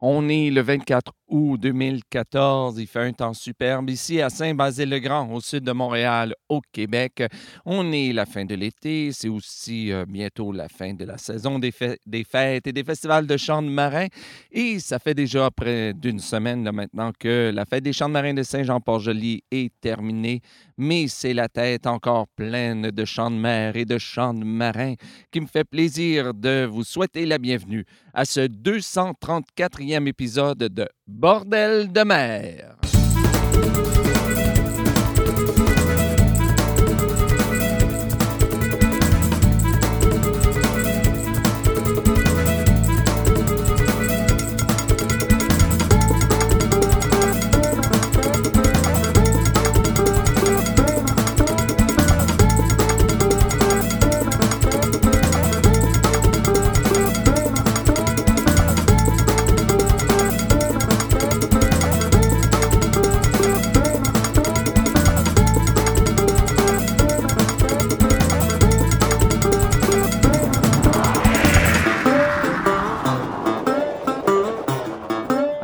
On est le 24 août 2014. Il fait un temps superbe ici à Saint-Basile-le-Grand, au sud de Montréal, au Québec. On est la fin de l'été. C'est aussi euh, bientôt la fin de la saison des, des, fêtes et des festivals de chants de marins. Et ça fait déjà près d'une semaine maintenant que la fête des chants de marins de Saint-Jean-Port-Joli est terminée. Mais c'est la tête encore pleine de chants de mer et de chants de marins qui me fait plaisir de vous souhaiter la bienvenue à ce 234e épisode de Bordel de mer.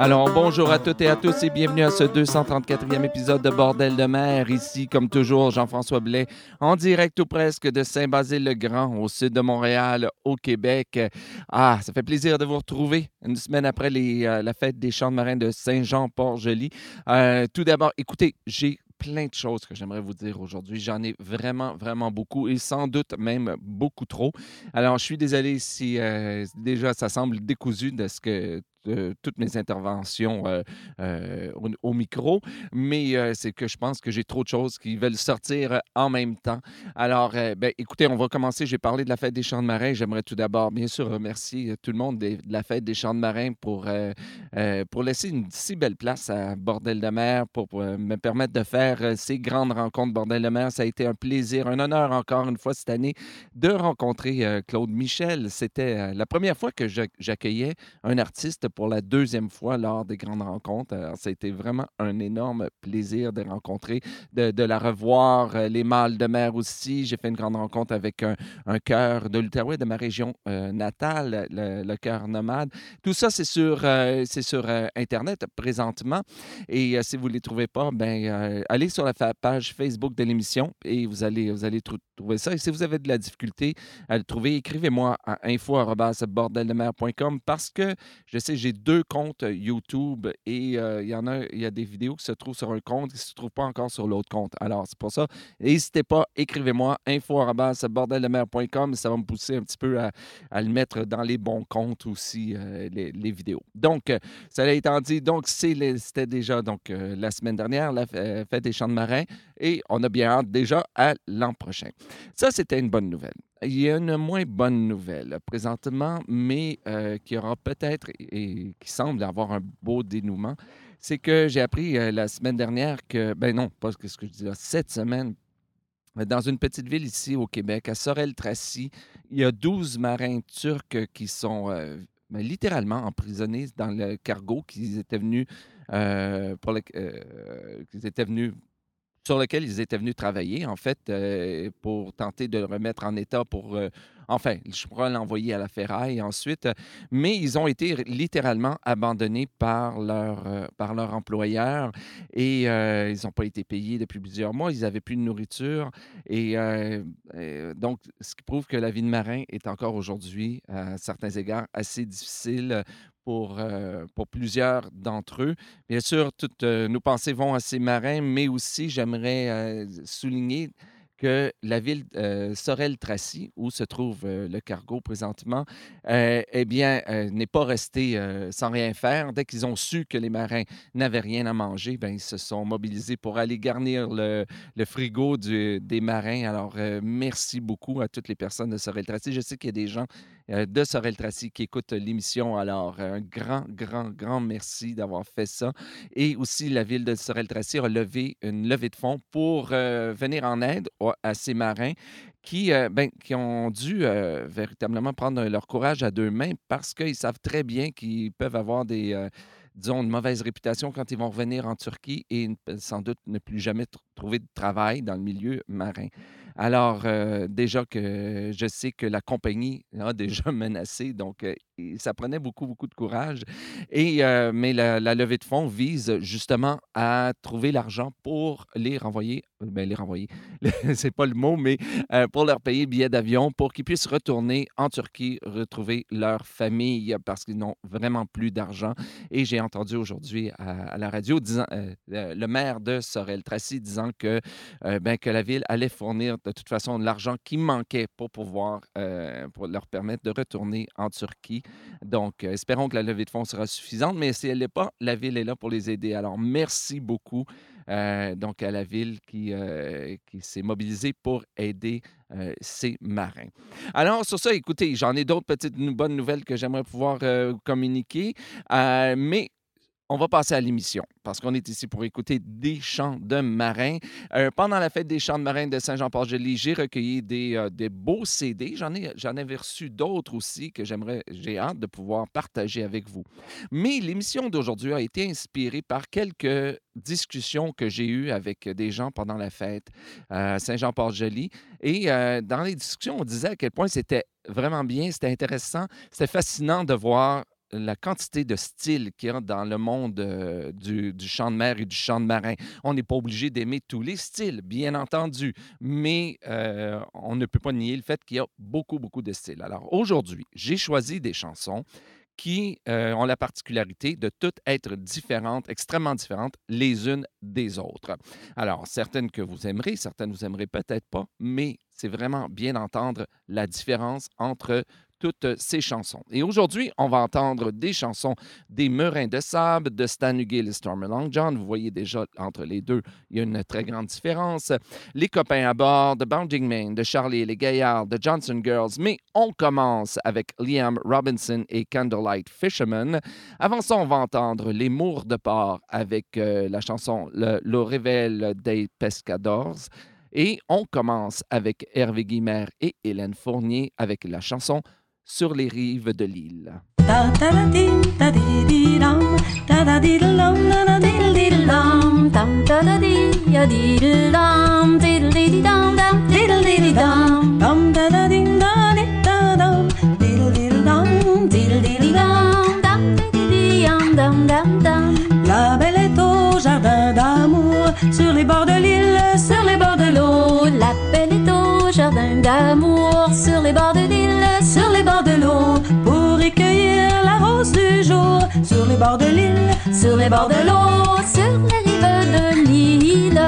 Alors, bonjour à toutes et à tous et bienvenue à ce 234e épisode de Bordel de mer. Ici, comme toujours, Jean-François Blais, en direct ou presque de Saint-Basile-le-Grand, au sud de Montréal, au Québec. Ah, ça fait plaisir de vous retrouver une semaine après les, euh, la fête des champs de marins de Saint-Jean-Port-Joli. Euh, tout d'abord, écoutez, j'ai plein de choses que j'aimerais vous dire aujourd'hui. J'en ai vraiment, vraiment beaucoup et sans doute même beaucoup trop. Alors, je suis désolé si euh, déjà ça semble décousu de ce que toutes mes interventions euh, euh, au, micro, mais euh, c'est que je pense que j'ai trop de choses qui veulent sortir en même temps. Alors, ben, écoutez, on va commencer. J'ai parlé de la fête des champs de marins. J'aimerais tout d'abord, bien sûr, remercier tout le monde de, la fête des champs de marins pour, pour laisser une si belle place à Bordel de mer, pour, me permettre de faire ces grandes rencontres Bordel de mer. Ça a été un plaisir, un honneur encore une fois cette année de rencontrer Claude Michel. C'était la première fois que j'accueillais un artiste pour la deuxième fois lors des grandes rencontres. Alors, ça a été vraiment un énorme plaisir de rencontrer, de, la revoir. Euh, les mâles de mer aussi. J'ai fait une grande rencontre avec un, chœur de l'Outaouais, de ma région euh, natale, le, chœur nomade. Tout ça, c'est sur, euh, sur Internet présentement. Et si vous ne les trouvez pas, ben, allez sur la page Facebook de l'émission et vous allez, vous allez trouver ça. Et si vous avez de la difficulté à le trouver, écrivez-moi à info.bordeldemer.com parce que je sais, j'ai deux comptes YouTube et il y en a, il y a des vidéos qui se trouvent sur un compte qui ne se trouvent pas encore sur l'autre compte. Alors, c'est pour ça. N'hésitez pas, écrivez-moi info.bordeldemer.com. Ça va me pousser un petit peu à, le mettre dans les bons comptes aussi, les, vidéos. Donc, ça étant dit, donc c'était déjà donc, la semaine dernière, la fête des champs de marins, et on a bien hâte déjà à l'an prochain. Ça, c'était une bonne nouvelle. Il y a une moins bonne nouvelle présentement, mais euh, qui aura peut-être et, qui semble avoir un beau dénouement. C'est que j'ai appris euh, la semaine dernière que, ben non, pas ce que je dis là, cette semaine, dans une petite ville ici au Québec, à Sorel-Tracy, il y a 12 marins turcs qui sont euh, ben, littéralement emprisonnés dans le cargo qu'ils étaient venus pour le, qu'ils étaient venus sur lequel ils étaient venus travailler, en fait, euh, pour tenter de le remettre en état pour. Euh, enfin, je pourrais l'envoyer à la ferraille ensuite. Mais ils ont été littéralement abandonnés par leur, euh, par leur employeur et ils n'ont pas été payés depuis plusieurs mois. Ils n'avaient plus de nourriture. Et donc, ce qui prouve que la vie de marin est encore aujourd'hui, à certains égards, assez difficile pour, euh, pour plusieurs d'entre eux. Bien sûr, toutes euh, nos pensées vont à ces marins, mais aussi j'aimerais euh, souligner que la ville euh, Sorel-Tracy, où se trouve euh, le cargo présentement, euh, eh bien, n'est pas restée sans rien faire. Dès qu'ils ont su que les marins n'avaient rien à manger, ben, ils se sont mobilisés pour aller garnir le, frigo des marins. Alors, merci beaucoup à toutes les personnes de Sorel-Tracy. Je sais qu'il y a des gens de Sorel-Tracy qui écoutent l'émission. Alors, un grand, grand, grand merci d'avoir fait ça. Et aussi, la ville de Sorel-Tracy a levé une levée de fonds pour venir en aide à ces marins qui, euh, ben, qui ont dû euh, véritablement prendre leur courage à deux mains parce qu'ils savent très bien qu'ils peuvent avoir des, euh, disons, une mauvaise réputation quand ils vont revenir en Turquie et sans doute ne plus jamais trouver de travail dans le milieu marin. Alors, euh, déjà que je sais que la compagnie a déjà menacé, donc euh, ça prenait beaucoup, beaucoup de courage. Et, euh, mais la, levée de fonds vise justement à trouver l'argent pour les renvoyer, ben, les renvoyer, c'est pas le mot, mais pour leur payer billet d'avion pour qu'ils puissent retourner en Turquie, retrouver leur famille parce qu'ils n'ont vraiment plus d'argent. Et j'ai entendu aujourd'hui à, la radio le maire de Sorel-Tracy disant que, ben, que la ville allait fournir de toute façon l'argent qui manquait pour pouvoir euh, leur permettre de retourner en Turquie. Donc, euh, espérons que la levée de fonds sera suffisante, mais si elle n'est pas, la ville est là pour les aider. Alors, merci beaucoup euh, donc à la ville qui, qui s'est mobilisée pour aider ces marins. Alors, sur ça, écoutez, j'en ai d'autres petites bonnes nouvelles que j'aimerais pouvoir communiquer, mais on va passer à l'émission parce qu'on est ici pour écouter des chants de marins. Euh, pendant la fête des chants de marins de Saint-Jean-Port-Joli, j'ai recueilli des, euh, des beaux CD. J'en ai, j'en avais reçu d'autres aussi que j'aimerais, j'ai hâte de pouvoir partager avec vous. Mais l'émission d'aujourd'hui a été inspirée par quelques discussions que j'ai eues avec des gens pendant la fête à Saint-Jean-Port-Joli. Et euh, dans les discussions, on disait à quel point c'était vraiment bien, c'était intéressant, c'était fascinant de voir la quantité de styles qu'il y a dans le monde euh, du, chant de mer et du chant de marin. On n'est pas obligé d'aimer tous les styles, bien entendu, mais euh, on ne peut pas nier le fait qu'il y a beaucoup, beaucoup de styles. Alors aujourd'hui, j'ai choisi des chansons qui euh, ont la particularité de toutes être différentes, extrêmement différentes les unes des autres. Alors, certaines que vous aimerez, certaines vous aimerez peut-être pas, mais c'est vraiment bien d'entendre la différence entre toutes ces chansons. Et aujourd'hui, on va entendre des chansons des Murins de Sable, de Stan Hugill et Stormy Long John. Vous voyez déjà entre les deux, il y a une très grande différence. Les copains à bord de Bounding Main, de Charlie et les Gaillards, de Johnson Girls. Mais on commence avec Liam Robinson et Candlelight Fisherman. Avant ça, on va entendre Les Mours de Port avec euh, la chanson Le, Le des Pescadors. Et on commence avec Hervé Guimard et Hélène Fournier avec la chanson Sur les rives de l'île. La belle est au jardin d'amour, sur les bords de l'île, sur les bords de l'eau. La belle est au jardin d'amour, sur les bords de l'île, les bords de l'île, sur les bords de l'eau, sur les rives de l'île.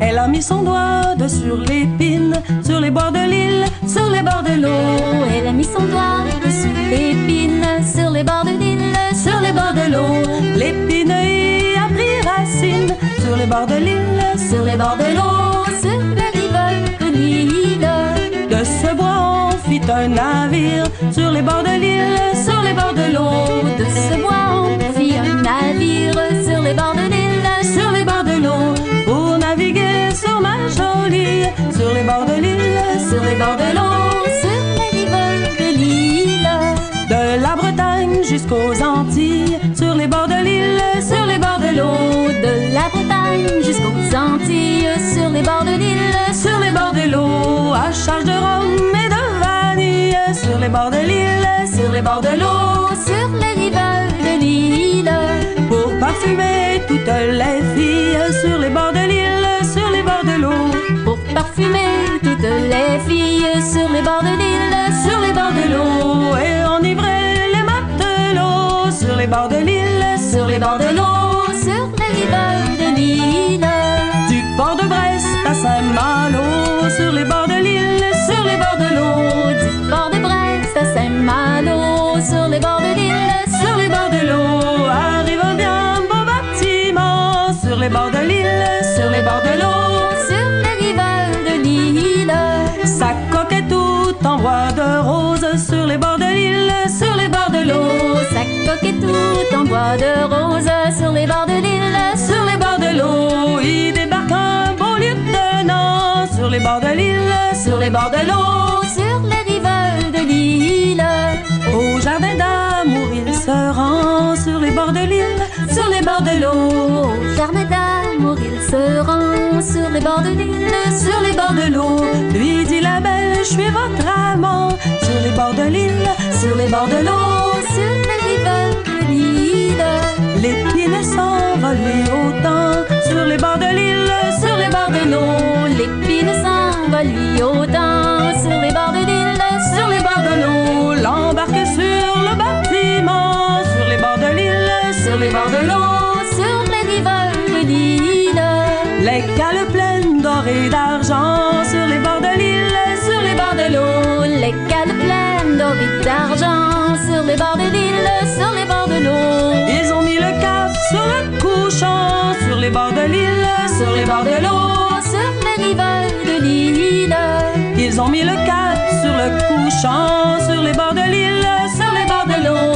Elle a mis son doigt de sur l'épine, sur les bords de l'île, sur les bords de l'eau. Elle a mis son doigt sur l'épine, sur les bords de l'île, sur les bords de l'eau. L'épine y a pris racine, sur les bords de l'île, sur les bords de l'eau, un navire, sur les bords de l'île, sur les bords de l'eau. De ce bois on fit un navire, sur les bords de l'île, sur les bords de l'eau. Pour naviguer sur ma jolie, sur les bords de l'île, sur les bords de l'eau, sur les rives de l'île. De la Bretagne jusqu'aux Antilles, sur les bords de l'île, sur les bords de l'eau. De la Bretagne jusqu'aux Antilles, sur les bords de l'île, sur les bords de l'eau. À charge de vanille, sur les bords de l'île, sur les bords de l'eau, sur les rives de l'île. Pour parfumer toutes les filles, sur les bords de l'île, sur les bords de l'eau. Pour parfumer toutes les filles, sur les bords de l'île, sur les bords de l'eau. Et enivrer les matelots, sur les bords de l'île, de sur les bords de l'île, sur les bords de l'eau. Il débarque un beau lieutenant, sur les bords de l'île, sur les bords de l'eau, sur les rives de l'île. Au jardin d'amour, il se rend sur les bords de l'île, sur les bords de l'eau. Au jardin d'amour, il se rend sur les bords de l'île, sur les bords de l'eau. Lui dit la belle, je suis votre amant. Sur les bords de l'île, sur les bords de l'eau. L'épine s'envole lui autant. Sur les bords de l'île, sur les bords de l'eau. L'épine s'envole autant. Sur les bords de l'île, sur les bords de l'eau. l'embarque sur le bâtiment. Sur les bords de l'île, Sur les bords de l'eau, sur les rives de l'île. les cales pleines d'or et d'argent. Sur les bords de l'île, Sur les bords de l'eau, les cales pleines d'or et d'argent. Sur les bords de l'île, les bords de l'île, sur les bords de l'eau. Sur les rives de l'île. Ils ont mis le cap sur le couchant, sur les bords de l'île, sur les bords de l'eau.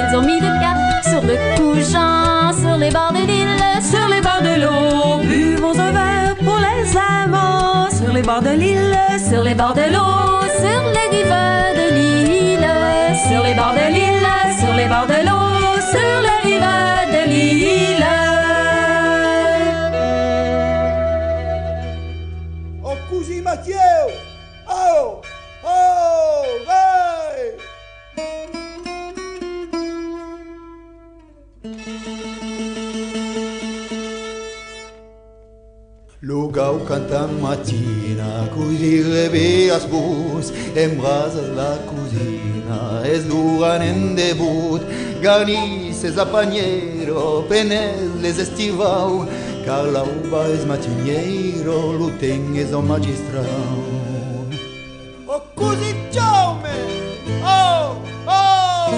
Ils ont mis le cap sur le couchant, sur les bords de l'île. Sur les bords de l'eau, buvons un verre pour les amants, sur les bords de l'île, Sur les bords de l'eau, sur les rives de l'île. Sur les bords de l'île, sur les bords de l'eau, sur les rives de l'île. Mathieu. Oh, oh, hey. Lo gau canta matina, cuidi rebe as bus, en brasas la cuisina, es duran en debut, garnices a pañero, penel les estivau, calauba es matinheiro lo tenes o magistrau O cosi jaume Oh oh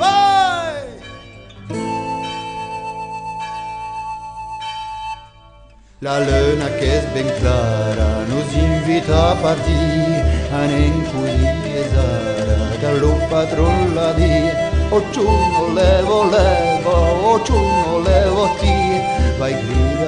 vai! La luna que es ben clara nos invita a partir an en cuisara calo patron la di O chuno levo levo O chuno levo ti Vai grita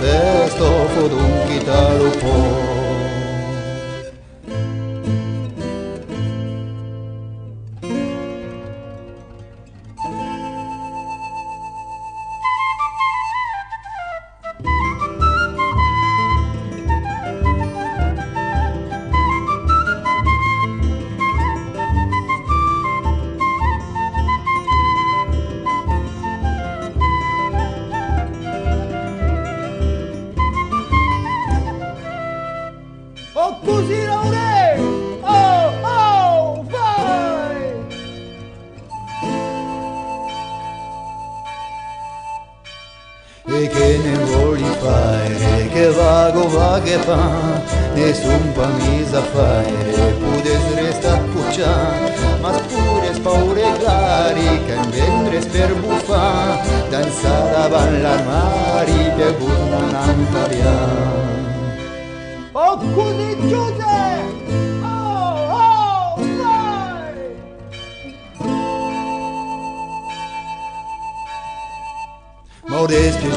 testo fodunki talupo Maurești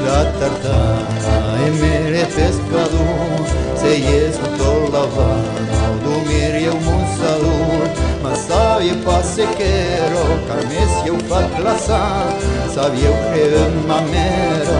la tartare, merețesc cadou Se ies cu tot la vara, dumiri eu un salut Mă sau e pasechero, carmes eu fac clasa Sau eu creăm mamero!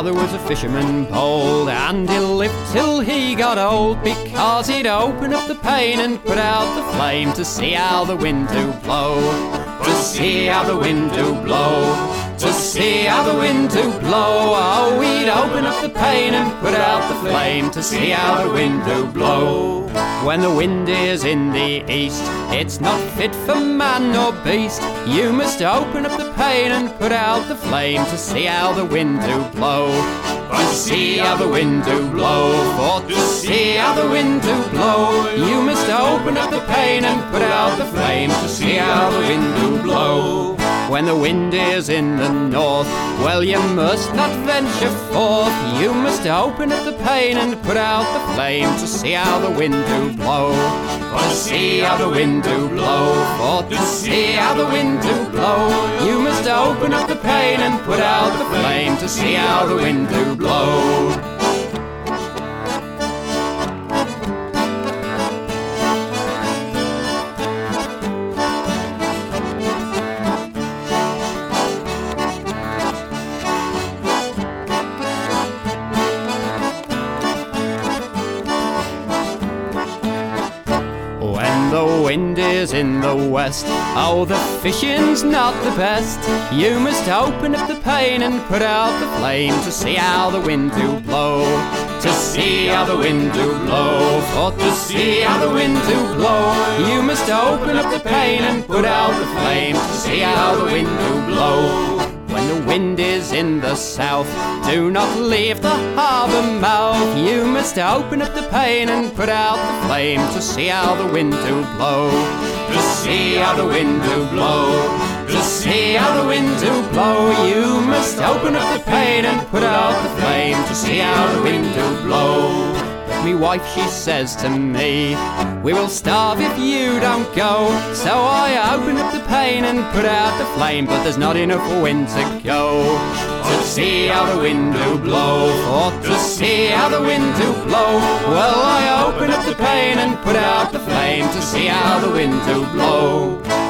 father was a fisherman bold, and he lived till he got old because he'd open up the pane and put out the flame to see how the wind do blow, to see how the wind do blow. To see how the wind do blow, oh, we'd open up the pane and put out the flame to see how the wind do blow. When the wind is in the east, it's not fit for man or beast. You must open up the pane and put out the flame to see how the wind do blow. To see how the wind do blow, for to see how the wind do blow, you must open up the pane and put out the flame to see how the wind do blow. When the wind is in the north, well, you must not venture forth. You must open up the pane and put out the flame to see how the wind do blow. For to see how the wind do blow, for to see how the wind do blow, you must open up the pane and put out the flame to see how the wind do blow. In the west, oh, the fishing's not the best. You must open up the pane and put out the flame to see how the wind do blow. To see how the wind do blow, for to see how the wind do blow, you must open up the pane and put out the flame to see how the wind do blow. Wind is in the south, do not leave the harbour mouth. You must open up the pane and put out the flame to see how the wind do blow. To see how the wind do blow. To see how the wind do blow, you must open up the pane and put out the flame to see how the wind do blow. Me wife, she says to me, We will starve if you don't go. So I open up the pane and put out the flame, but there's not enough wind to go. To see how the wind do blow, or to see how the wind do blow. Well, I open up the pane and put out the flame to see how the wind do blow.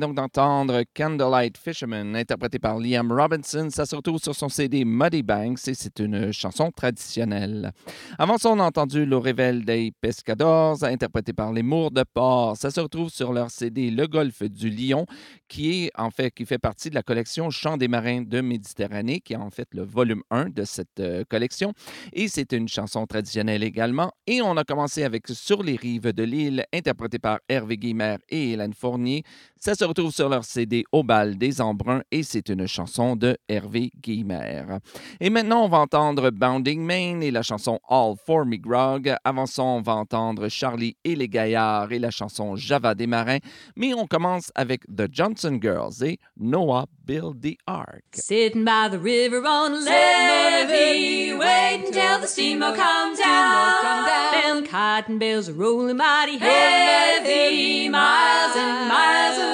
Donc d'entendre Candlelight Fisherman, interprété par Liam Robinson. Ça se retrouve sur son CD Muddy Banks et c'est une chanson traditionnelle. Avant ça, on a entendu Le Rével des Pescadores, interprété par les Mours de Port. Ça se retrouve sur leur CD Le Golfe du Lion, qui est en fait, qui fait partie de la collection Chants des marins de Méditerranée, qui est en fait le volume 1 de cette euh, collection. Et c'est une chanson traditionnelle également. Et on a commencé avec Sur les rives de l'île, interprété par Hervé Guimard et Hélène Fournier. Ça se retrouve sur leur CD Au bal des embruns et c'est une chanson de Hervé Guimard. Et maintenant, on va entendre Bounding Main et la chanson All for Me Grog. Avant ça, on va entendre Charlie et les Gaillards et la chanson Java des Marins. Mais on commence avec The Johnson Girls et Noah Build the Ark. Sitting by the river on a levee, waiting till the steamboat comes down. Them cotton bales are rolling mighty heavy, miles and miles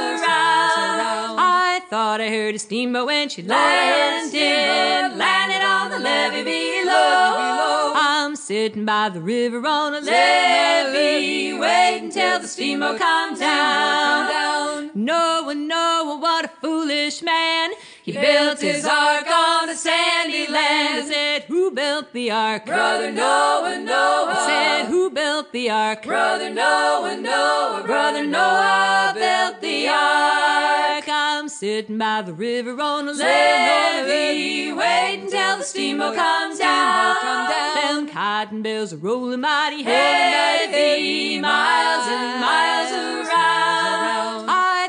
thought I heard a steamboat when she landed, landed on the levee below. I'm sitting by the river on a levee, waiting till the steamboat comes down. Noah, Noah, what a foolish man. He built his ark on a sandy land. I said, Who built the ark? Brother Noah, Noah. I said, Who built the ark? Brother Noah, Noah, brother Noah built the ark. I'm sitting by the river on a levee, waiting until the steamboat comes down. Come down. Them cotton bills are rolling mighty heavy, miles and miles around.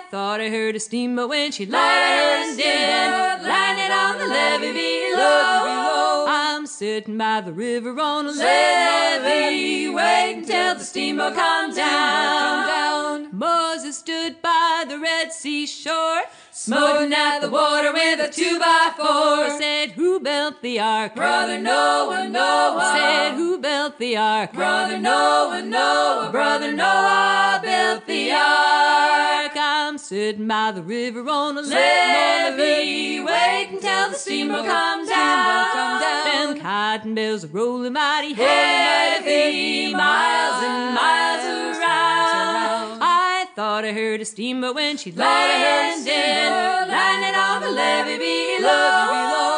Thought I heard a steamboat when she landed, landed on the levee below. I'm sitting by the river on a levee, waiting till the steamboat comes down. Moses stood by the Red Sea shore, smoting at the water with a two by four. Said, Who built the ark? Brother Noah, Noah. Said, Who built the ark? Brother Noah, Noah. Brother Noah built the ark. I'm sitting by the river on a levee, waiting till the steamboat comes down. Them cotton bills are rolling mighty heavy, miles and miles around. I thought I heard a steamboat when she landed, landed on the levee below.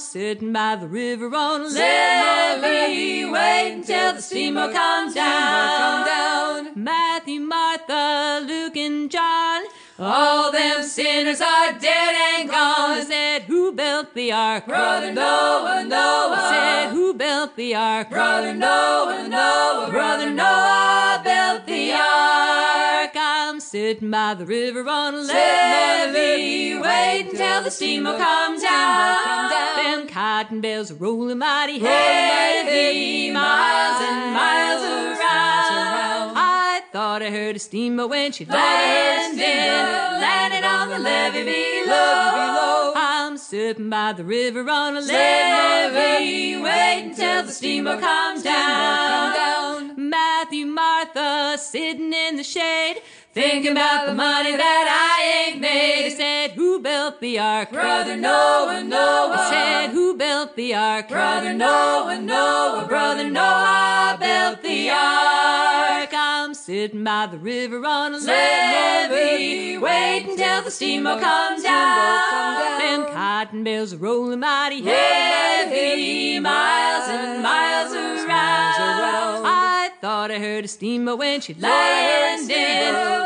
Sitting by the river on a levee, waiting till the steamer comes down. Matthew, Martha, Luke, and John. All them sinners are dead and gone. Said, Who built the ark? Brother Noah, Noah. Said, Who built the ark? Brother Noah, Noah. Brother Noah built the ark. I'm sitting by the river on a levee, waiting till the steamer comes down. Them cotton bills are rolling mighty heavy, miles and miles around. I thought I heard a steamer when she landed, landed on the levee below. I'm sitting by the river on a levee, waiting till the steamer comes down. Matthew, Martha, sitting in the shade. Thinking about the money that I ain't made. He said, Who built the ark? Brother Noah, Noah. Said, Who built the ark? Brother Noah, Noah. Brother Noah built the ark. I'm sitting by the river on a levee, waiting till the steamboat comes down. Them cotton bills are rolling mighty heavy, miles and miles around. I I heard a steamboat when she landed,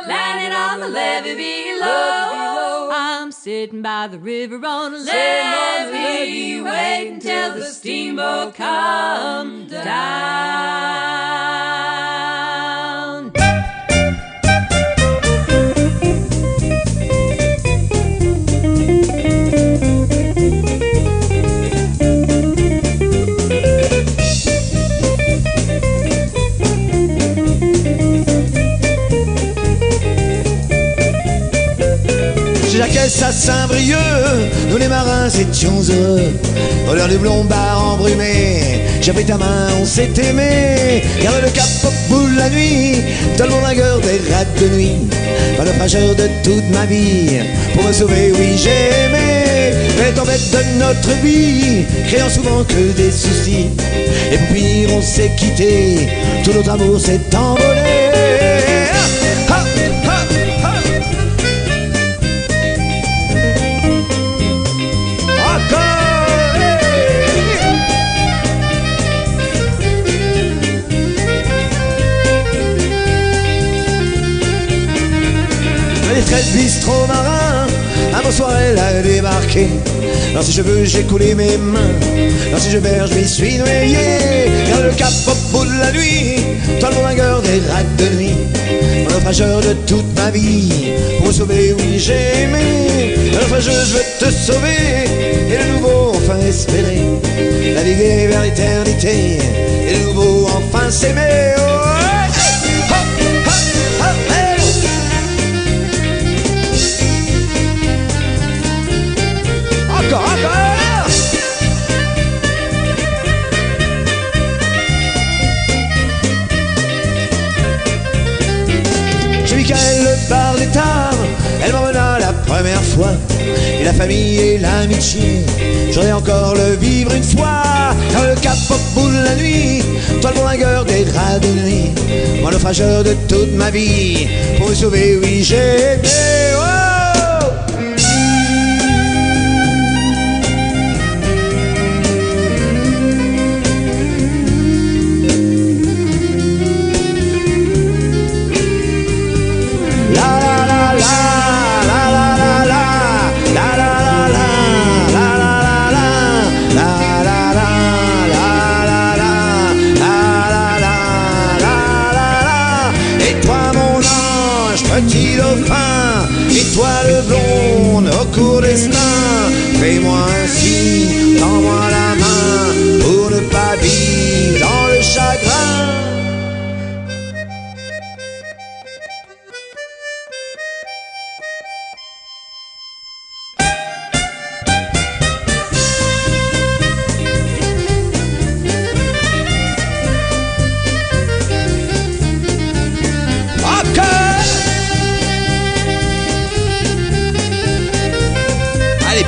landed on the levee below. I'm sitting by the river on a levee, waiting till the steamboat comes down. Étions heureux. Au l'heure du blombard embrumé, j'ai pris ta main, on s'est aimé. Garde le cap au bout la nuit, dans le vainqueur des rats de nuit. Pas le frageur de toute ma vie, pour me sauver, oui, j'ai aimé. Les tempêtes de notre vie, créant souvent que des soucis. Et puis on s'est quitté, tout notre amour s'est envolé. 13. Un beau soir, elle a débarqué. Dans ses cheveux, j'ai coulé mes mains. Dans ses cheveux, je m'y suis noyé. Garde le cap au bout de la nuit. Toi, le lingueur des rats de nuit. Mon naufrageur de toute ma vie. Pour me sauver, oui, j'ai aimé. Un naufrageux, je veux te sauver. Et le nouveau, enfin espérer. Naviguer vers l'éternité. Et le nouveau, enfin s'aimer. Oh, famille et l'amitié, j'aurais encore le vivre une fois. Dans le cap de la nuit, toi le vainqueur des draps de nuit. Moi le frageur de toute ma vie, pour me sauver, oui j'ai aimé.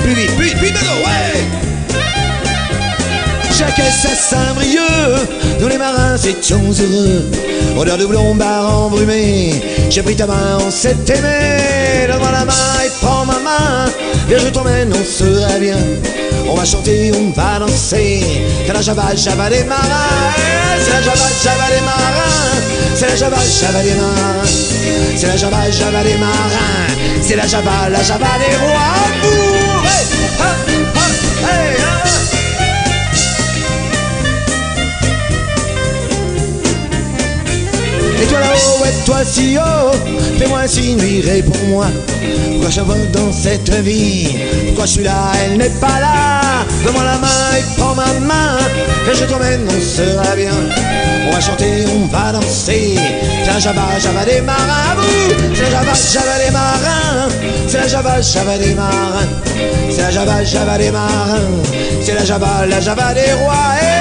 Plus vite, plus ouais Chaque Saint-Brieuc, nous les marins étions heureux. Odeur de blombards embrumé, j'ai pris ta main, on s'est aimé. Donne-moi la main et prends ma main, viens je t'emmène, on sera bien. On va chanter, on va danser, c'est la java, java des marins. C'est la java, java des marins, c'est la java, java des marins. C'est la java, java des marins, c'est la java, la java des rois. Toi si haut, fais-moi un signe, oui, réponds-moi. Pourquoi je vole dans cette vie? Pourquoi je suis là, elle n'est pas là? Donne-moi la main et prends ma main, et je t'emmène, on sera bien. On va chanter, on va danser. C'est la java, java des marins. C'est la java, java des marins. C'est la java, java des marins. C'est la java, java des marins. C'est la java, la java des rois.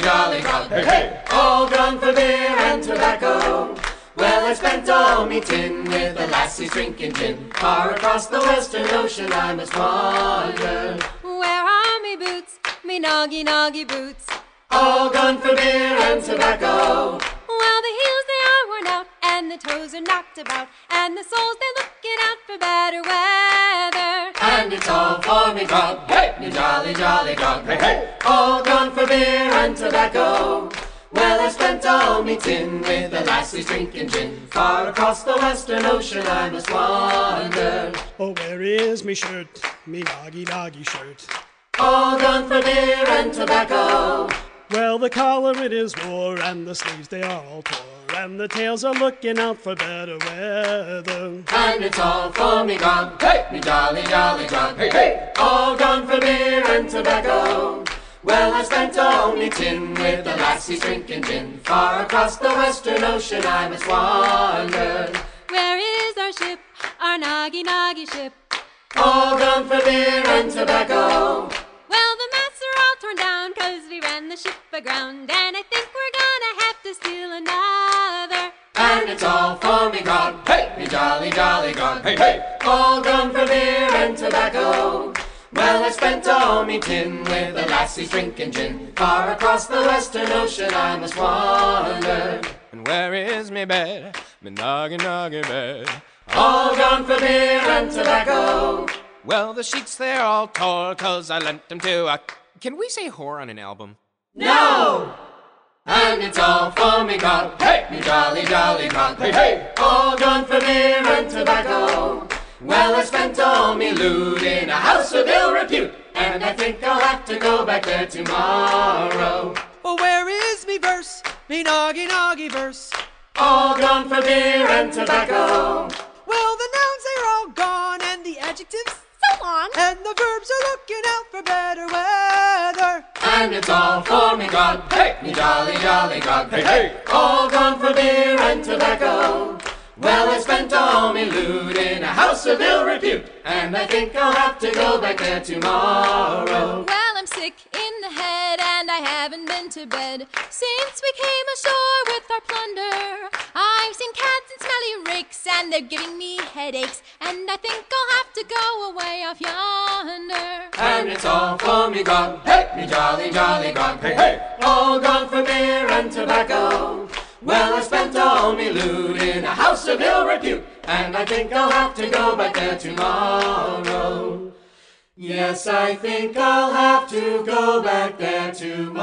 Jolly, jolly God, hey, hey, all gone for beer and tobacco. Well, I spent all me tin with the lassies drinking gin. Far across the western ocean I must wander. Where are me boots, me noggy noggy boots? All gone for beer and tobacco. Well, the heels they are worn out, and the toes are knocked about, and the soles they're looking out for better weather. And it's all for me God, hey, me jolly, jolly God, hey, hey, all gone for beer and tobacco. Well, I spent all me tin with the lassies drinking gin. Far across the western ocean I must wander. Oh, where is me shirt, me noggy noggy shirt? All gone for beer and tobacco. Well, the collar it is wore, and the sleeves they are all tore, and the tails are looking out for better weather. And it's all for me God, hey, me jolly, jolly God, hey, hey, all gone for beer and tobacco. Well, I spent all me tin with the lassies drinking gin. Far across the western ocean I must wander. Where is our ship, our noggy noggy ship? All gone for beer and tobacco. Torn down, cause we ran the ship aground, and I think we're gonna have to steal another. And it's all for me God, hey, me jolly, jolly God, hey, hey, all gone for beer and tobacco. Well, I spent all me tin with the lassies drinking gin. Far across the western ocean I must wander. And where is me bed, me noggy noggy bed? All gone for beer and tobacco. Well, the sheets they're all tore, cause I lent them to a. Can we say whore on an album? No! And it's all for me God, hey, me jolly, jolly God, hey, hey, all gone for beer and tobacco. Well, I spent all me loot in a house of ill repute, and I think I'll have to go back there tomorrow. Well, where is me verse, me noggy noggy verse? All gone for beer and tobacco. Well, the nouns they're all gone, and the adjectives So long. and the verbs are looking out for better weather. And it's all for me God, hey, me jolly, jolly God, hey, hey, all gone for beer and tobacco. Well, I spent all me loot in a house of ill repute, and I think I'll have to go back there tomorrow. Well, I haven't been to bed since we came ashore with our plunder. I've seen cats and smelly rakes and they're giving me headaches, and I think I'll have to go away off yonder. And it's all for me God, hey, me jolly, jolly God, hey, hey, all gone for beer and tobacco. Well, I spent all me loot in a house of ill repute, and I think I'll have to go back there tomorrow. Yes, I think I'll have to go back there tomorrow.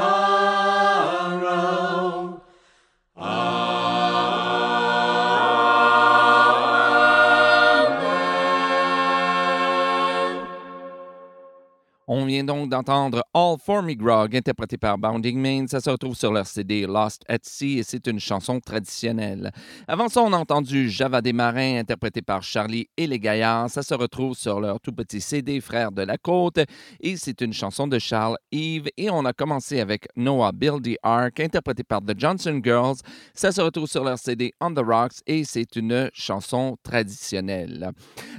On vient donc d'entendre All for Me Grog, interprété par Bounding Main. Ça se retrouve sur leur CD Lost at Sea et c'est une chanson traditionnelle. Avant ça, on a entendu Java des Marins, interprété par Charlie et les Gaillards. Ça se retrouve sur leur tout petit CD Frères de la Côte et c'est une chanson de Charles Eve. Et on a commencé avec Noah Build the Ark, interprété par The Johnson Girls. Ça se retrouve sur leur CD On the Rocks et c'est une chanson traditionnelle.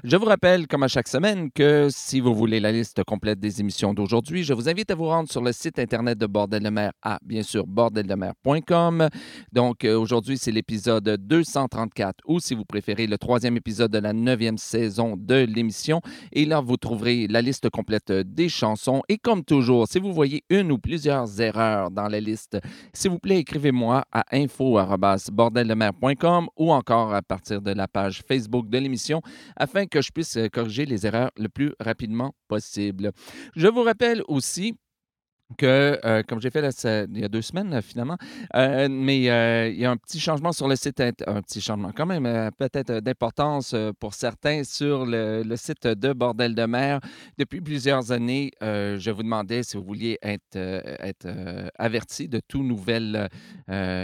Je vous rappelle, comme à chaque semaine, que si vous voulez la liste complète des émissions d'aujourd'hui, je vous invite à vous rendre sur le site internet de Bordel de mer à, bien sûr, bordeldemer.com. Donc, euh, aujourd'hui, c'est l'épisode 234 ou, si vous préférez, le troisième épisode de la neuvième saison de l'émission. Et là, vous trouverez la liste complète des chansons. Et comme toujours, si vous voyez une ou plusieurs erreurs dans la liste, s'il vous plaît, écrivez-moi à info.bordeldemer.com ou encore à partir de la page Facebook de l'émission afin que je puisse corriger les erreurs le plus rapidement possible. Je vous rappelle aussi que, euh, comme j'ai fait il y a deux semaines, finalement, euh, mais euh, il y a un petit changement sur le site, un petit changement quand même, peut-être d'importance pour certains sur le, site de Bordel de mer. Depuis plusieurs années, je vous demandais si vous vouliez être, averti de tout nouvel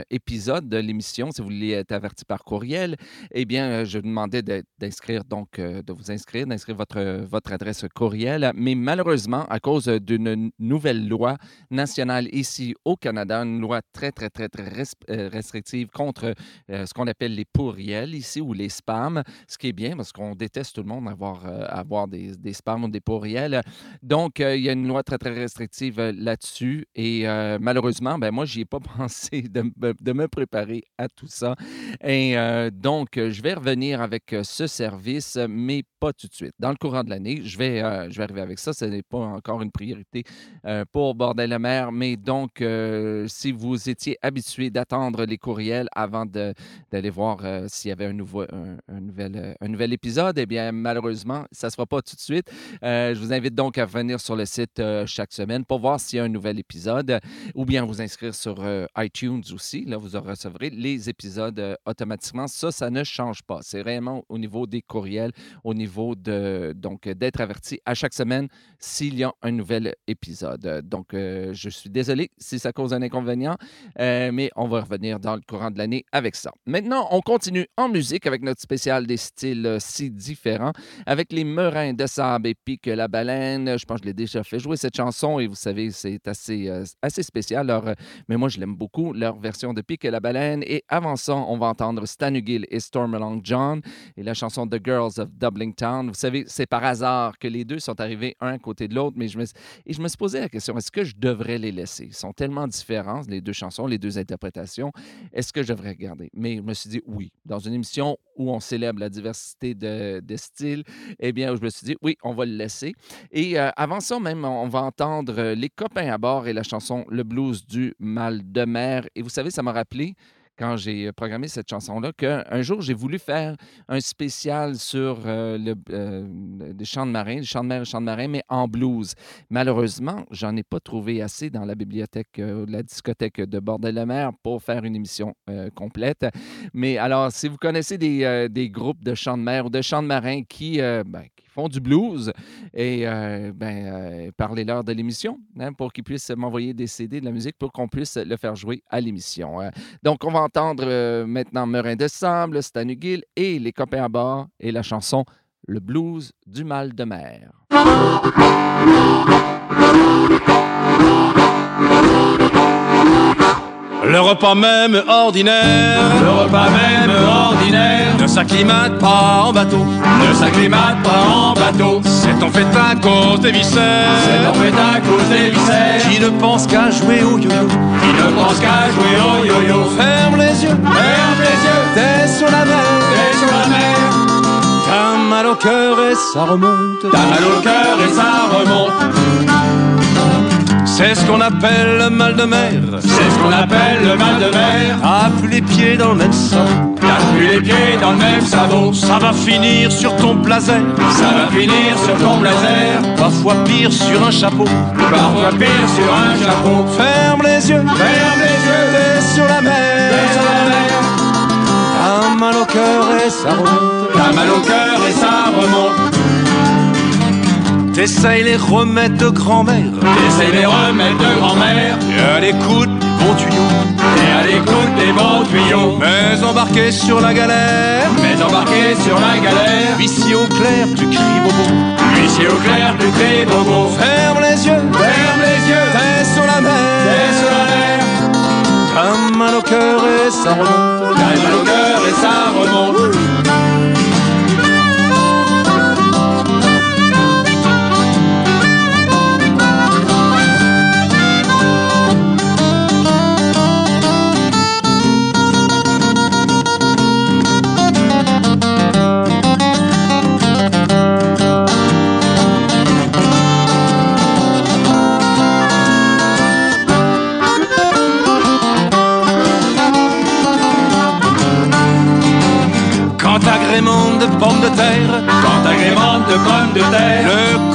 épisode de l'émission, si vous vouliez être averti par courriel. Eh bien, je vous demandais de- d'inscrire, donc, de vous inscrire, d'inscrire votre, votre adresse courriel. Mais malheureusement, à cause d'une nouvelle loi nationale ici au Canada, une loi très, très, très, très euh, restrictive contre euh, ce qu'on appelle les pourriels ici ou les spams, ce qui est bien parce qu'on déteste tout le monde avoir, euh, avoir des, des spams ou des pourriels. Donc, il y a une loi très, très restrictive là-dessus et malheureusement, ben, moi, j'y ai pas pensé de, de me préparer à tout ça. Et donc, je vais revenir avec ce service, mais pas tout de suite. Dans le courant de l'année, je vais, je vais arriver avec ça. Ce n'est pas encore une priorité pour Bordel la mer, mais donc, euh, si vous étiez habitué d'attendre les courriels avant d'aller voir euh, s'il y avait euh, un nouvel épisode, eh bien, malheureusement, ça ne se fera pas tout de suite. Je vous invite donc à venir sur le site chaque semaine pour voir s'il y a un nouvel épisode ou bien vous inscrire sur iTunes aussi. Là, vous recevrez les épisodes automatiquement. Ça, ça ne change pas. C'est vraiment au niveau des courriels, au niveau de donc d'être averti à chaque semaine s'il y a un nouvel épisode. Euh, Donc, euh, je suis désolé si ça cause un inconvénient, euh, mais on va revenir dans le courant de l'année avec ça. Maintenant, on continue en musique avec notre spécial des styles euh, si différents, avec les Merins de sable et Pique la baleine. Je pense que je l'ai déjà fait jouer cette chanson et vous savez, c'est assez, assez spécial. Mais moi, je l'aime beaucoup, leur version de Pique la baleine. Et avant ça, on va entendre Stan Hugill et Storm Along John et la chanson The Girls of Dublin Town. Vous savez, c'est par hasard que les deux sont arrivés un côté de l'autre, mais et je me suis posé la question, est-ce que je devrais les laisser? Ils sont tellement différents, les deux chansons, les deux interprétations. Est-ce que je devrais regarder? Mais je me suis dit oui. Dans une émission où on célèbre la diversité de, styles, eh bien, je me suis dit oui, on va le laisser. Et euh, avant ça, même, on va entendre euh, Les copains à bord et la chanson Le blues du mal de mer. Et vous savez, ça m'a rappelé quand j'ai programmé cette chanson-là, qu'un jour, j'ai voulu faire un spécial sur euh, le, euh, les chants de marins, les chants de mer et chants de marins, mais en blues. Malheureusement, j'en ai pas trouvé assez dans la bibliothèque, euh, la discothèque de Bordel-la-Mer pour faire une émission euh, complète. Mais alors, si vous connaissez des, euh, des groupes de chants de mer ou de chants de marins qui, euh, ben, qui du blues, et euh, ben, euh, parlez-leur de l'émission hein, pour qu'ils puissent m'envoyer des CD de la musique pour qu'on puisse le faire jouer à l'émission. hein. Donc, on va entendre euh, maintenant Merin de Sable, Stan Hugill et Les copains à bord et la chanson Le blues du mal de mer. Le repas même ordinaire, le repas même ordinaire, ne s'acclimate pas en bateau, ne s'acclimate pas en bateau. C'est en fait à cause des viscères, c'est en fait à cause des viscères. Qui ne pense qu'à jouer au yo-yo, qui ne pense qu'à jouer au yo-yo. Ferme les yeux, ferme les yeux, t'es sur la mer, t'es sur la mer. T'as mal au cœur et ça remonte, t'as mal au cœur et ça remonte. C'est ce qu'on appelle le mal de mer. C'est ce qu'on appelle le mal de mer. T'as plus les pieds dans le même savon. T'as plus les pieds dans le même savon. Ça va finir sur ton blazer. Ça va finir sur ton blazer. Parfois pire sur un chapeau. Parfois pire sur un chapeau. Ferme les yeux. Ferme les yeux. T'es sur la mer. T'es sur la mer. T'as mal au cœur et ça remonte. T'as mal au cœur et ça remonte. T'essayes les remèdes de grand-mère. T'essayes les remèdes de grand-mère. Et à l'écoute du bon tuyau. Et à l'écoute des bons tuyaux. Mais embarqué sur la galère. Mais embarqué sur la galère. Ici au clair, tu cries bobo. Ici au clair, tu cries bobo. Ferme les yeux. Ferme les yeux. T'es sur la mer. T'es sur la mer. T'as mal au cœur et ça remonte. T'as mal au cœur et ça remonte.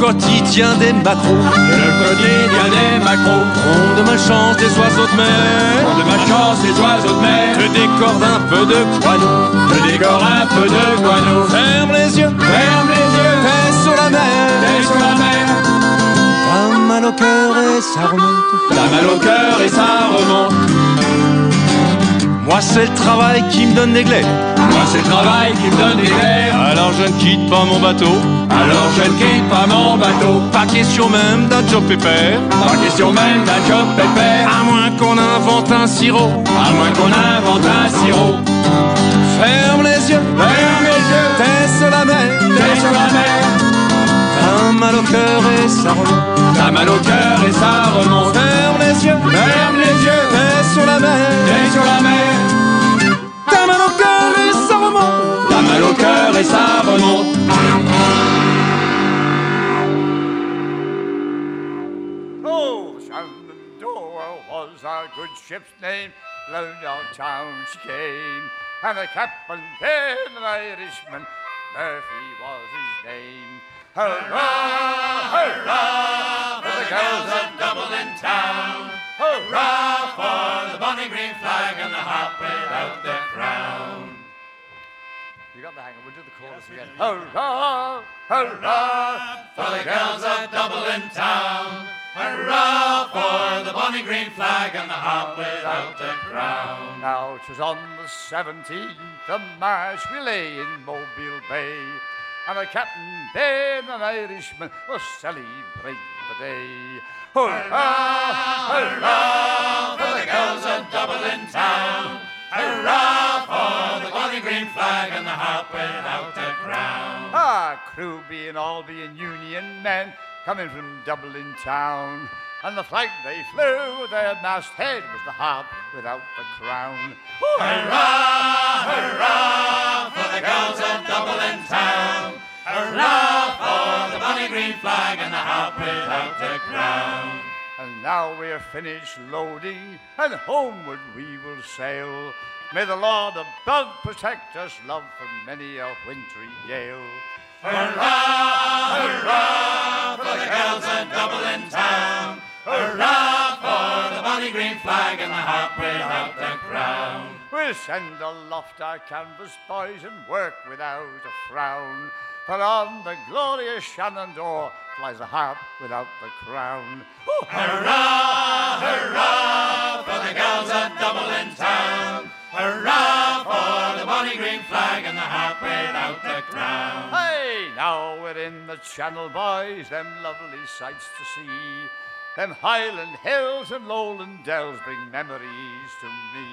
Quotidien des macros. Le quotidien des macros. On de malchance des oiseaux de mer. On de malchance des oiseaux de mer. Te décorde un peu de guano. Te décore un peu de guano. Ferme les yeux. Ferme les yeux. T'es sur la mer. T'es sur la mer. T'as mal au cœur et ça remonte. T'as mal au cœur et ça remonte. Moi c'est le travail qui me donne des glaives. Moi c'est le travail qui me donne des airs. Alors je ne quitte pas mon bateau. Alors je ne quitte pas mon bateau. Pas question même d'un job pépère. Pas question même d'un job pépère. À moins qu'on invente un sirop. À moins qu'on invente un sirop. Ferme les yeux. Ferme les yeux. T'es sur la mer. T'es sur la mer. Mal au cœur et ça remonte. T'as mal au cœur et ça remonte. Ferme les yeux. Ferme les yeux. T'es sur la mer. T'es sur la mer. T'as mal au cœur et ça remonte. T'as mal au cœur et ça remonte. Oh, Shenandoah was a good ship's name. London town she came, and the captain then an Irishman. Murphy was his name. Hurrah, hurrah for the girls of Dublin town. Hurrah for the bonny green flag and the harp without the crown. You got the hang of it. We'll do the chorus again. Hurrah, hurrah for the girls of Dublin town. Hurrah for the bonny green flag and the harp without the crown. Now 'twas on the 17th of March we lay in Mobile Bay. And the captain, being an Irishman, will celebrate the day. Hurrah, hurrah for the girls of Dublin town. Hurrah for the bonny green flag and the harp without the crown. Ah, crew being all being Union men coming from Dublin town. And the flag they flew, their masthead was the harp without the crown. Hurrah, hurrah for the girls of Dublin town. Hurrah for the bonny green flag and the harp without the crown. And now we're finished loading, and homeward we will sail. May the Lord above protect us, love, from many a wintry gale. Hurrah, hurrah for the girls of Dublin town. Hurrah for the bonny green flag and the harp without the crown. We'll send aloft our canvas boys and work without a frown. For on the glorious Shenandoah flies a harp without the crown. Ooh. Hurrah, hurrah for the girls of Dublin town. Hurrah for the bonny green flag and the harp without the crown. Hey, now we're in the Channel, boys, them lovely sights to see. Them Highland hills and lowland dells bring memories to me.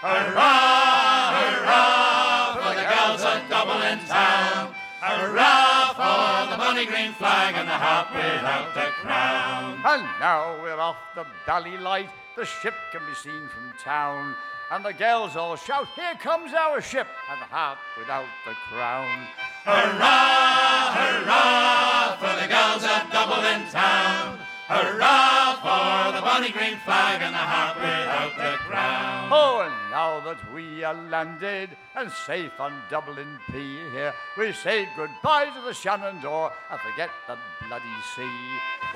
Hurrah, hurrah for the girls of Dublin town. Hurrah for the bonny green flag and the harp without the crown. And now we're off the Ballylight. The ship can be seen from town. And the girls all shout, Here comes our ship, and the harp without the crown. Hurrah, hurrah for the girls of Dublin town. Hurrah for the bonny green flag and the harp without the crown. Oh, and now that we are landed and safe on Dublin Pier, here we say goodbye to the Shenandoah and forget the bloody sea.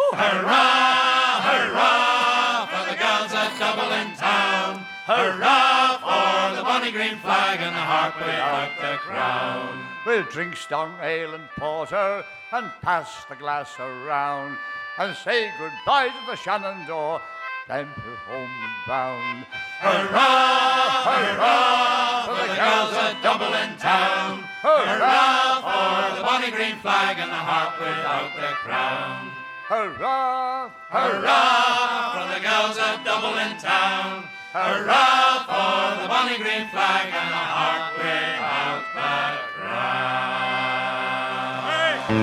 Ooh. Hurrah, hurrah for the girls at Dublin town. Hurrah for the bonny green flag and the harp without the crown. We'll drink strong ale and porter and pass the glass around and say goodbye to the Shenandoah, then we're homeward bound. Hurrah, hurrah for the girls at Dublin town. Hurrah for the bonny green flag and the harp without the crown. Hurrah, hurrah for the girls at Dublin town. Hurrah for the bonny green flag and the harp without the crown. Pour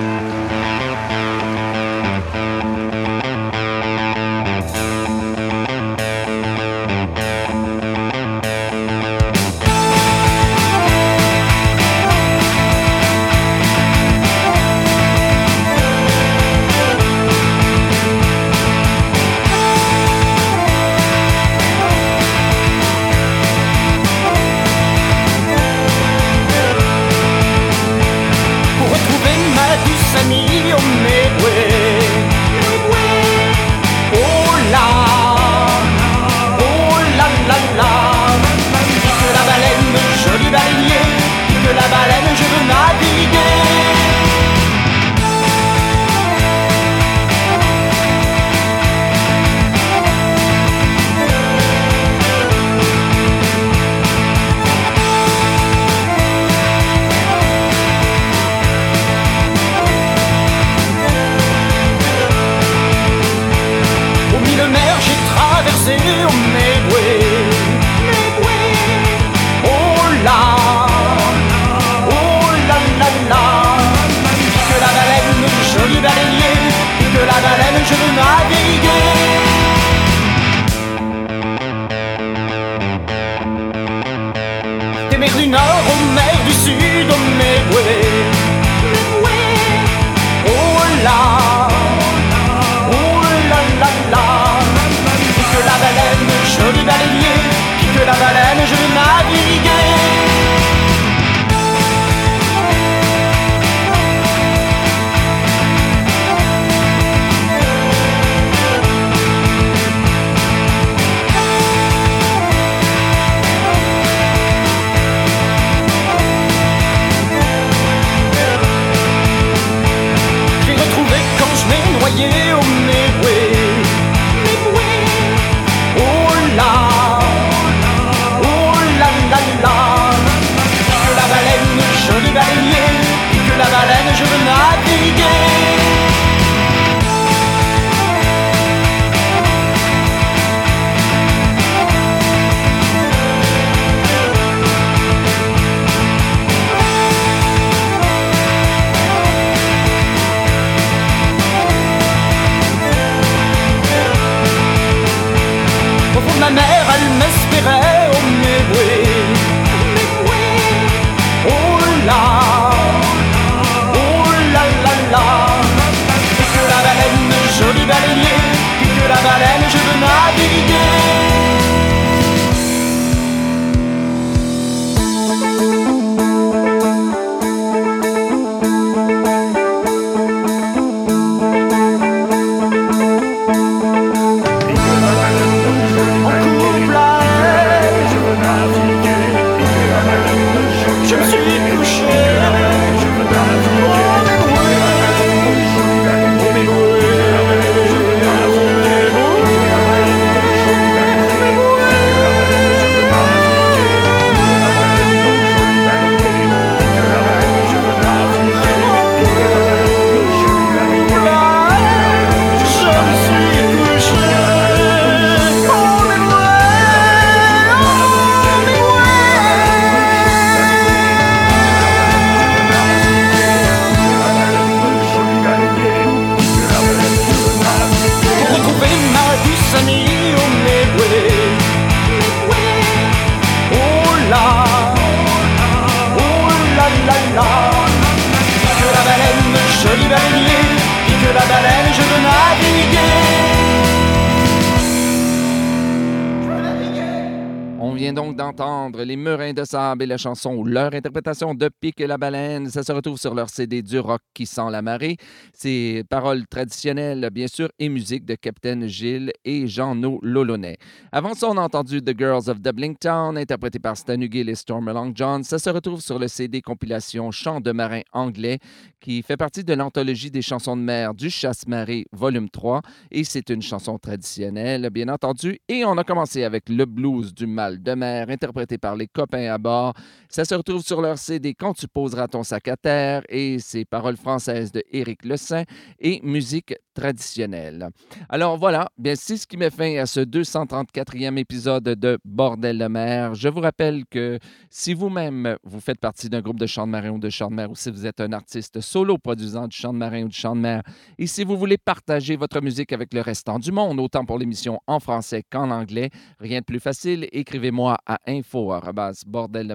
Murins la chanson ou leur interprétation de Pique la baleine. Ça se retrouve sur leur CD du rock qui sent la marée. C'est paroles traditionnelles, bien sûr, et musique de Captain Gilles et Jean-No Lolonais. Avant ça, on a entendu The Girls of Dublin Town, interprété par Stan Hugill et Storm Long John. Ça se retrouve sur le CD compilation Chants de marins anglais, qui fait partie de l'anthologie des chansons de mer du Chasse-Marée, volume 3. Et c'est une chanson traditionnelle, bien entendu. Et on a commencé avec le blues du mal de mer, interprété par les copains à bord. Ça se retrouve sur leur CD Quand tu poseras ton sac à terre et c'est paroles françaises de Éric Le Saint et musique traditionnelle. Alors voilà, bien c'est ce qui met fin à ce 234e épisode de Bordel de mer. Je vous rappelle que si vous-même vous faites partie d'un groupe de chant de marin ou de chant de mer ou si vous êtes un artiste solo produisant du chant de marin ou du chant de mer et si vous voulez partager votre musique avec le restant du monde, autant pour l'émission en français qu'en anglais, rien de plus facile, écrivez-moi à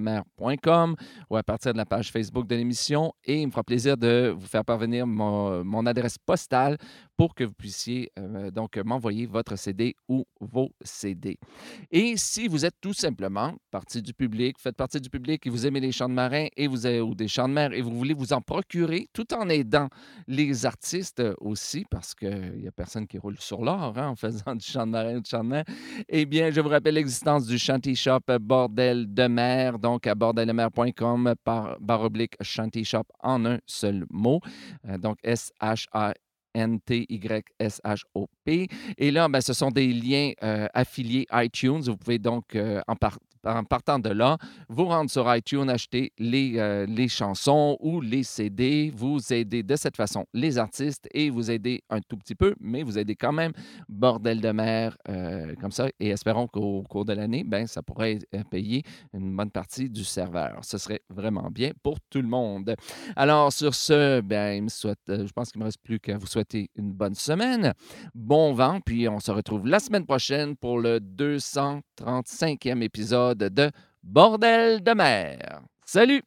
info.bordeldemer.com ou à partir de la page Facebook de l'émission et il me fera plaisir de vous faire parvenir mon, adresse postale pour que vous puissiez euh, donc m'envoyer votre CD ou vos CD. Et si vous êtes tout simplement partie du public, faites partie du public et vous aimez les chants de marins et vous avez, ou des chants de mer et vous voulez vous en procurer tout en aidant les artistes aussi, parce qu'il n'y a personne qui roule sur l'or hein, en faisant du chant de marin ou du chant de mer, eh bien, je vous rappelle l'existence du Shanty Shop Bordel de mer, à bordeldemer.com par barre oblique Shanty Shop en un seul mot. Euh, donc S-H-A N-T-Y-S-H-O-P. Et là, ben, ce sont des liens euh, affiliés iTunes. Vous pouvez donc, euh, en, par- en partant de là, vous rendre sur iTunes, acheter les, euh, les chansons ou les CD, vous aider de cette façon les artistes et vous aider un tout petit peu, mais vous aidez quand même Bordel de mer euh, comme ça. Et espérons qu'au cours de l'année, ben, ça pourrait euh, payer une bonne partie du serveur. Ce serait vraiment bien pour tout le monde. Alors, sur ce, ben, je pense qu'il ne me reste plus qu'à vous souhaiter une bonne semaine. Bon vent, puis on se retrouve la semaine prochaine pour le 235e épisode de Bordel de mer. Salut!